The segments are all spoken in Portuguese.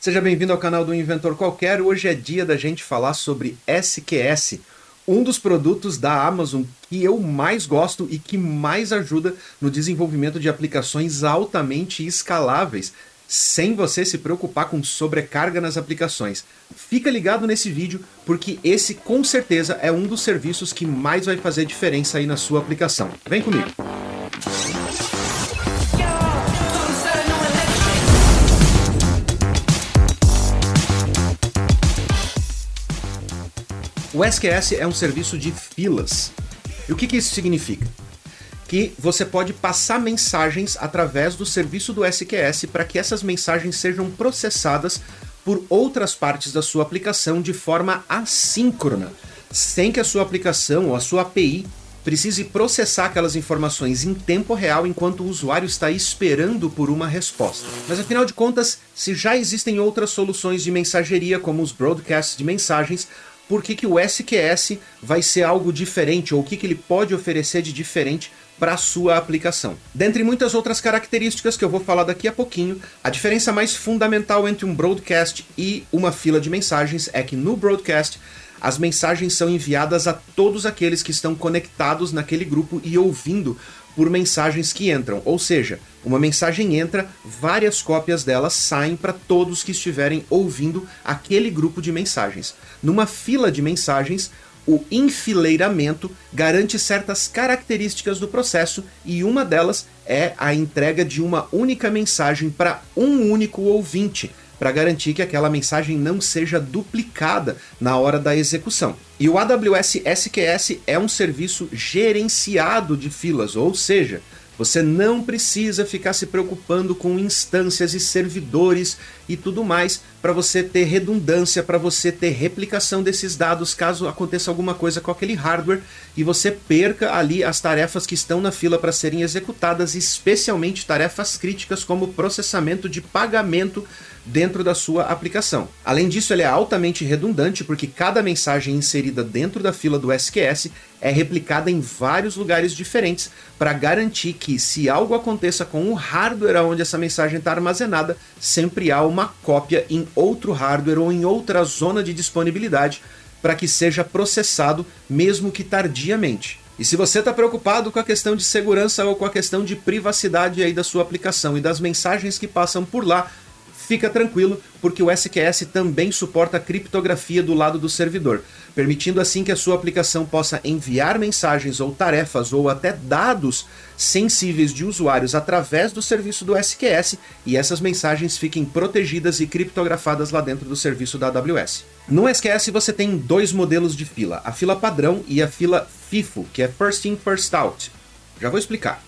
Seja bem-vindo ao canal do Inventor Qualquer. Hoje é dia da gente falar sobre SQS, um dos produtos da Amazon que eu mais gosto e que mais ajuda no desenvolvimento de aplicações altamente escaláveis, sem você se preocupar com sobrecarga nas aplicações. Fica ligado nesse vídeo, porque esse com certeza é um dos serviços que mais vai fazer diferença aí na sua aplicação. Vem comigo! O SQS é um serviço de filas. E o que, que isso significa? Que você pode passar mensagens através do serviço do SQS para que essas mensagens sejam processadas por outras partes da sua aplicação de forma assíncrona, sem que a sua aplicação ou a sua API precise processar aquelas informações em tempo real enquanto o usuário está esperando por uma resposta. Mas afinal de contas, se já existem outras soluções de mensageria, como os broadcasts de mensagens, por que, que o SQS vai ser algo diferente ou o que, que ele pode oferecer de diferente para a sua aplicação. Dentre muitas outras características que eu vou falar daqui a pouquinho, a diferença mais fundamental entre um broadcast e uma fila de mensagens é que no broadcast as mensagens são enviadas a todos aqueles que estão conectados naquele grupo e ouvindo por mensagens que entram. Ou seja, uma mensagem entra, várias cópias dela saem para todos que estiverem ouvindo aquele grupo de mensagens. Numa fila de mensagens, o enfileiramento garante certas características do processo e uma delas é a entrega de uma única mensagem para um único ouvinte para garantir que aquela mensagem não seja duplicada na hora da execução. E o AWS SQS é um serviço gerenciado de filas, ou seja, você não precisa ficar se preocupando com instâncias e servidores e tudo mais para você ter redundância, para você ter replicação desses dados caso aconteça alguma coisa com aquele hardware e você perca ali as tarefas que estão na fila para serem executadas, especialmente tarefas críticas como processamento de pagamento dentro da sua aplicação. Além disso, ele é altamente redundante porque cada mensagem inserida dentro da fila do SQS é replicada em vários lugares diferentes para garantir que, se algo aconteça com o hardware onde essa mensagem está armazenada, sempre há uma cópia em outro hardware ou em outra zona de disponibilidade para que seja processado, mesmo que tardiamente. E se você está preocupado com a questão de segurança ou com a questão de privacidade aí da sua aplicação e das mensagens que passam por lá, Fica tranquilo, porque o SQS também suporta criptografia do lado do servidor, permitindo assim que a sua aplicação possa enviar mensagens ou tarefas ou até dados sensíveis de usuários através do serviço do SQS e essas mensagens fiquem protegidas e criptografadas lá dentro do serviço da AWS. No SQS você tem dois modelos de fila, a fila padrão e a fila FIFO, que é First In First Out. Já vou explicar.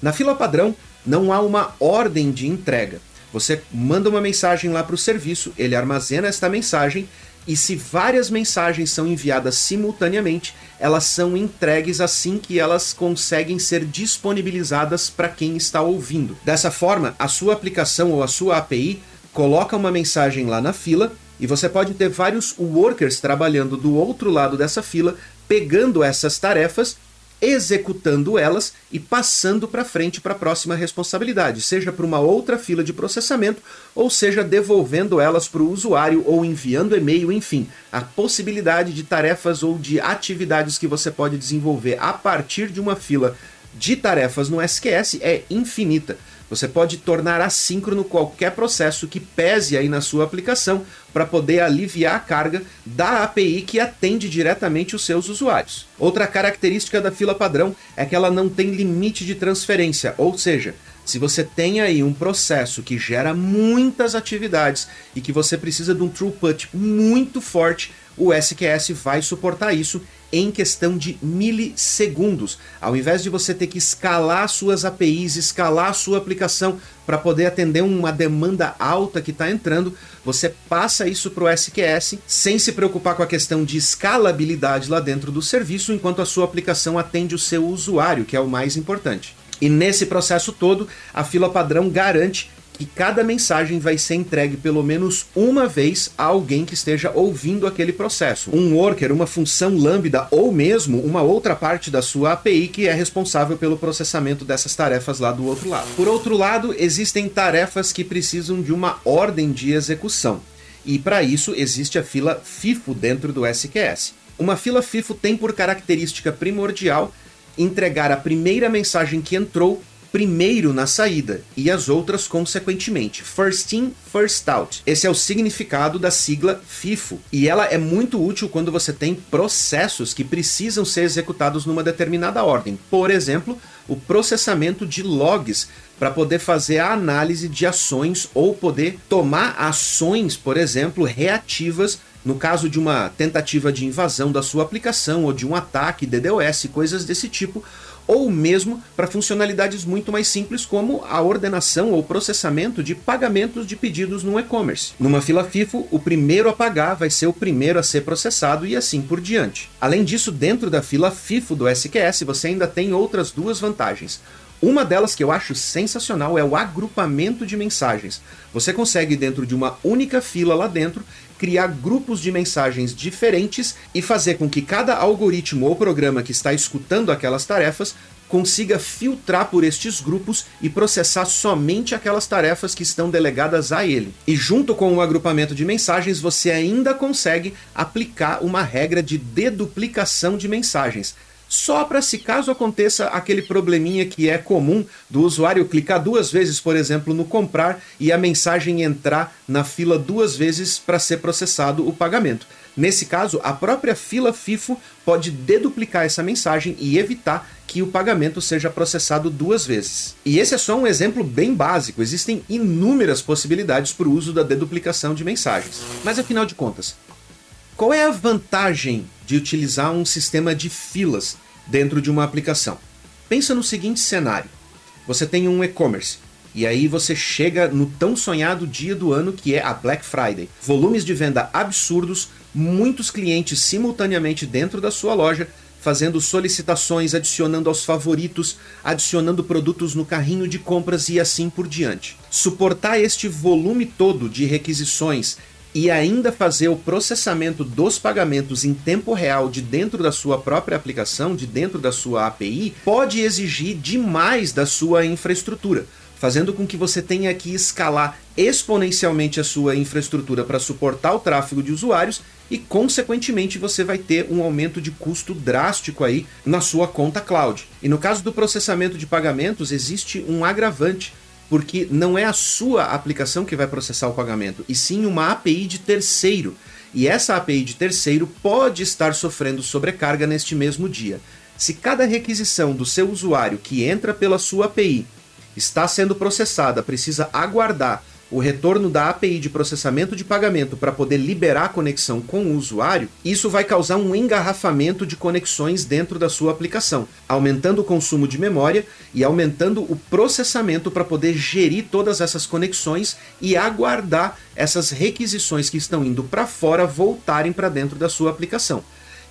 Na fila padrão não há uma ordem de entrega. Você manda uma mensagem lá para o serviço, ele armazena esta mensagem e se várias mensagens são enviadas simultaneamente, elas são entregues assim que elas conseguem ser disponibilizadas para quem está ouvindo. Dessa forma, a sua aplicação ou a sua API coloca uma mensagem lá na fila e você pode ter vários workers trabalhando do outro lado dessa fila, pegando essas tarefas executando elas e passando para frente para a próxima responsabilidade, seja para uma outra fila de processamento, ou seja devolvendo elas para o usuário ou enviando e-mail, enfim, a possibilidade de tarefas ou de atividades que você pode desenvolver a partir de uma fila de tarefas no SQS é infinita. Você pode tornar assíncrono qualquer processo que pese aí na sua aplicação para poder aliviar a carga da API que atende diretamente os seus usuários. Outra característica da fila padrão é que ela não tem limite de transferência, ou seja, se você tem aí um processo que gera muitas atividades e que você precisa de um throughput muito forte, o SQS vai suportar isso em questão de milissegundos. Ao invés de você ter que escalar suas APIs, escalar sua aplicação para poder atender uma demanda alta que está entrando, você passa isso para o SQS sem se preocupar com a questão de escalabilidade lá dentro do serviço, enquanto a sua aplicação atende o seu usuário, que é o mais importante. E nesse processo todo, a fila padrão garante que cada mensagem vai ser entregue pelo menos uma vez a alguém que esteja ouvindo aquele processo. Um worker, uma função lambda ou mesmo uma outra parte da sua API que é responsável pelo processamento dessas tarefas lá do outro lado. Por outro lado, existem tarefas que precisam de uma ordem de execução. E para isso existe a fila FIFO dentro do SQS. Uma fila FIFO tem por característica primordial entregar a primeira mensagem que entrou primeiro na saída e as outras consequentemente. First in, first out. Esse é o significado da sigla FIFO e ela é muito útil quando você tem processos que precisam ser executados numa determinada ordem. Por exemplo, o processamento de logs para poder fazer a análise de ações ou poder tomar ações, por exemplo, reativas no caso de uma tentativa de invasão da sua aplicação ou de um ataque DDoS, coisas desse tipo, ou mesmo para funcionalidades muito mais simples como a ordenação ou processamento de pagamentos de pedidos no e-commerce. Numa fila FIFO, o primeiro a pagar vai ser o primeiro a ser processado e assim por diante. Além disso, dentro da fila FIFO do SQS, você ainda tem outras duas vantagens. Uma delas que eu acho sensacional é o agrupamento de mensagens. Você consegue, dentro de uma única fila lá dentro, criar grupos de mensagens diferentes e fazer com que cada algoritmo ou programa que está escutando aquelas tarefas consiga filtrar por estes grupos e processar somente aquelas tarefas que estão delegadas a ele. E junto com o agrupamento de mensagens, você ainda consegue aplicar uma regra de deduplicação de mensagens só para se caso aconteça aquele probleminha que é comum do usuário clicar duas vezes, por exemplo, no comprar e a mensagem entrar na fila duas vezes para ser processado o pagamento. Nesse caso, a própria fila FIFO pode deduplicar essa mensagem e evitar que o pagamento seja processado duas vezes. E esse é só um exemplo bem básico, existem inúmeras possibilidades para o uso da deduplicação de mensagens. Mas afinal de contas, qual é a vantagem de utilizar um sistema de filas dentro de uma aplicação? Pensa no seguinte cenário: você tem um e-commerce. E aí você chega no tão sonhado dia do ano que é a Black Friday. Volumes de venda absurdos, muitos clientes simultaneamente dentro da sua loja, fazendo solicitações, adicionando aos favoritos, adicionando produtos no carrinho de compras e assim por diante. Suportar este volume todo de requisições e ainda fazer o processamento dos pagamentos em tempo real de dentro da sua própria aplicação, de dentro da sua API, pode exigir demais da sua infraestrutura, fazendo com que você tenha que escalar exponencialmente a sua infraestrutura para suportar o tráfego de usuários e, consequentemente, você vai ter um aumento de custo drástico aí na sua conta cloud. E no caso do processamento de pagamentos, existe um agravante porque não é a sua aplicação que vai processar o pagamento, e sim uma API de terceiro. E essa API de terceiro pode estar sofrendo sobrecarga neste mesmo dia. Se cada requisição do seu usuário que entra pela sua API está sendo processada, precisa aguardar o retorno da API de processamento de pagamento para poder liberar a conexão com o usuário, isso vai causar um engarrafamento de conexões dentro da sua aplicação, aumentando o consumo de memória e aumentando o processamento para poder gerir todas essas conexões e aguardar essas requisições que estão indo para fora voltarem para dentro da sua aplicação.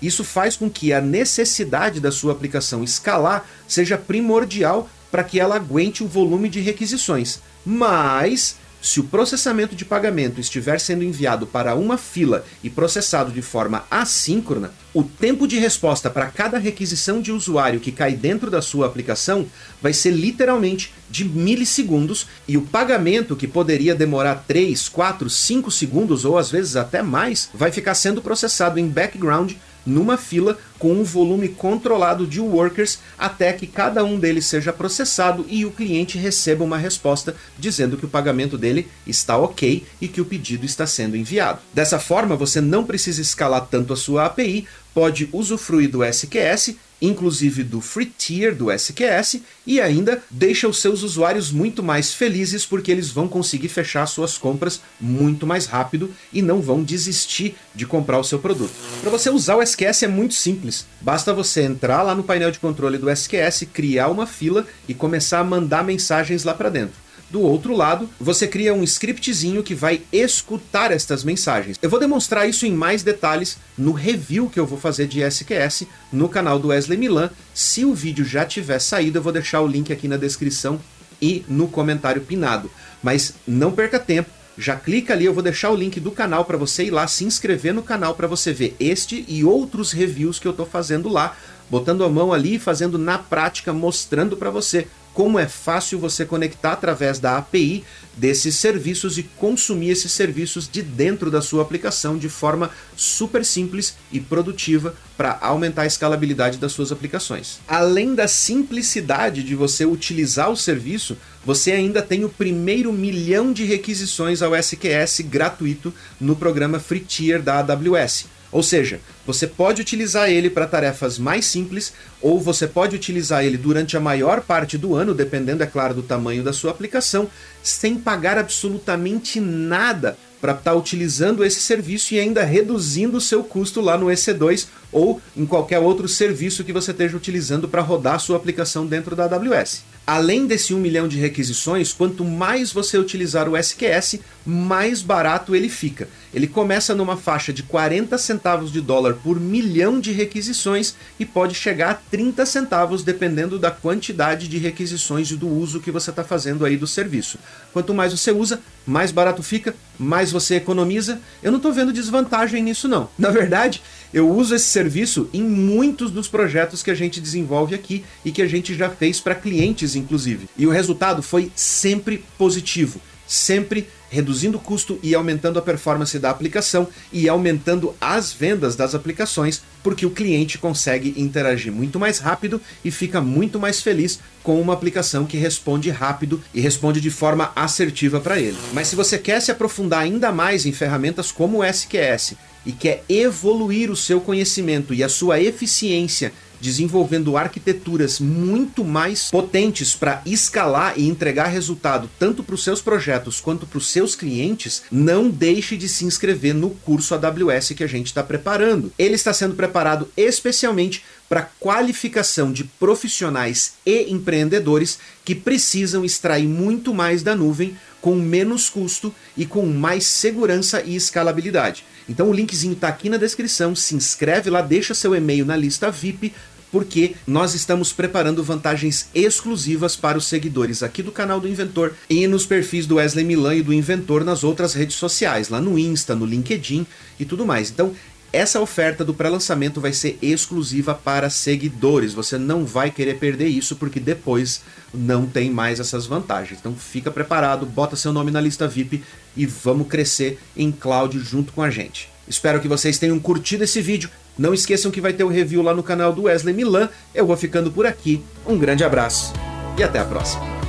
Isso faz com que a necessidade da sua aplicação escalar seja primordial para que ela aguente o volume de requisições. Mas se o processamento de pagamento estiver sendo enviado para uma fila e processado de forma assíncrona, o tempo de resposta para cada requisição de usuário que cai dentro da sua aplicação vai ser literalmente de milissegundos e o pagamento, que poderia demorar 3, 4, 5 segundos ou às vezes até mais, vai ficar sendo processado em background numa fila com um volume controlado de workers até que cada um deles seja processado e o cliente receba uma resposta dizendo que o pagamento dele está ok e que o pedido está sendo enviado. Dessa forma, você não precisa escalar tanto a sua API, pode usufruir do SQS inclusive do free tier do SQS, e ainda deixa os seus usuários muito mais felizes porque eles vão conseguir fechar suas compras muito mais rápido e não vão desistir de comprar o seu produto. Para você usar o SQS é muito simples, basta você entrar lá no painel de controle do SQS, criar uma fila e começar a mandar mensagens lá para dentro. Do outro lado, você cria um scriptzinho que vai escutar estas mensagens. Eu vou demonstrar isso em mais detalhes no review que eu vou fazer de SQS no canal do Wesley Milan. Se o vídeo já tiver saído, eu vou deixar o link aqui na descrição e no comentário pinado. Mas não perca tempo, já clica ali, eu vou deixar o link do canal para você ir lá se inscrever no canal para você ver este e outros reviews que eu estou fazendo lá, botando a mão ali, fazendo na prática, mostrando para você como é fácil você conectar através da API desses serviços e consumir esses serviços de dentro da sua aplicação de forma super simples e produtiva para aumentar a escalabilidade das suas aplicações. Além da simplicidade de você utilizar o serviço, você ainda tem o primeiro milhão de requisições ao SQS gratuito no programa Free Tier da AWS. Ou seja, você pode utilizar ele para tarefas mais simples, ou você pode utilizar ele durante a maior parte do ano, dependendo, é claro, do tamanho da sua aplicação, sem pagar absolutamente nada para estar tá utilizando esse serviço e ainda reduzindo o seu custo lá no EC2 ou em qualquer outro serviço que você esteja utilizando para rodar a sua aplicação dentro da AWS. Além desse 1 milhão de requisições, quanto mais você utilizar o SQS, mais barato ele fica. Ele começa numa faixa de 40 centavos de dólar por milhão de requisições e pode chegar a 30 centavos dependendo da quantidade de requisições e do uso que você está fazendo aí do serviço. Quanto mais você usa, mais barato fica, mais você economiza. Eu não estou vendo desvantagem nisso não. Na verdade, eu uso esse serviço em muitos dos projetos que a gente desenvolve aqui e que a gente já fez para clientes, inclusive. E o resultado foi sempre positivo, sempre reduzindo o custo e aumentando a performance da aplicação e aumentando as vendas das aplicações, porque o cliente consegue interagir muito mais rápido e fica muito mais feliz com uma aplicação que responde rápido e responde de forma assertiva para ele. Mas se você quer se aprofundar ainda mais em ferramentas como o SQS e quer evoluir o seu conhecimento e a sua eficiência desenvolvendo arquiteturas muito mais potentes para escalar e entregar resultado tanto para os seus projetos quanto para os seus clientes, não deixe de se inscrever no curso AWS que a gente está preparando. Ele está sendo preparado especialmente para qualificação de profissionais e empreendedores que precisam extrair muito mais da nuvem com menos custo e com mais segurança e escalabilidade. Então o linkzinho está aqui na descrição, se inscreve lá, deixa seu e-mail na lista VIP, porque nós estamos preparando vantagens exclusivas para os seguidores aqui do canal do Inventor e nos perfis do Wesley Milan e do Inventor nas outras redes sociais, lá no Insta, no LinkedIn e tudo mais. Então, essa oferta do pré-lançamento vai ser exclusiva para seguidores. Você não vai querer perder isso porque depois não tem mais essas vantagens. Então fica preparado, bota seu nome na lista VIP e vamos crescer em cloud junto com a gente. Espero que vocês tenham curtido esse vídeo. Não esqueçam que vai ter o review lá no canal do Wesley Milan. Eu vou ficando por aqui. Um grande abraço e até a próxima.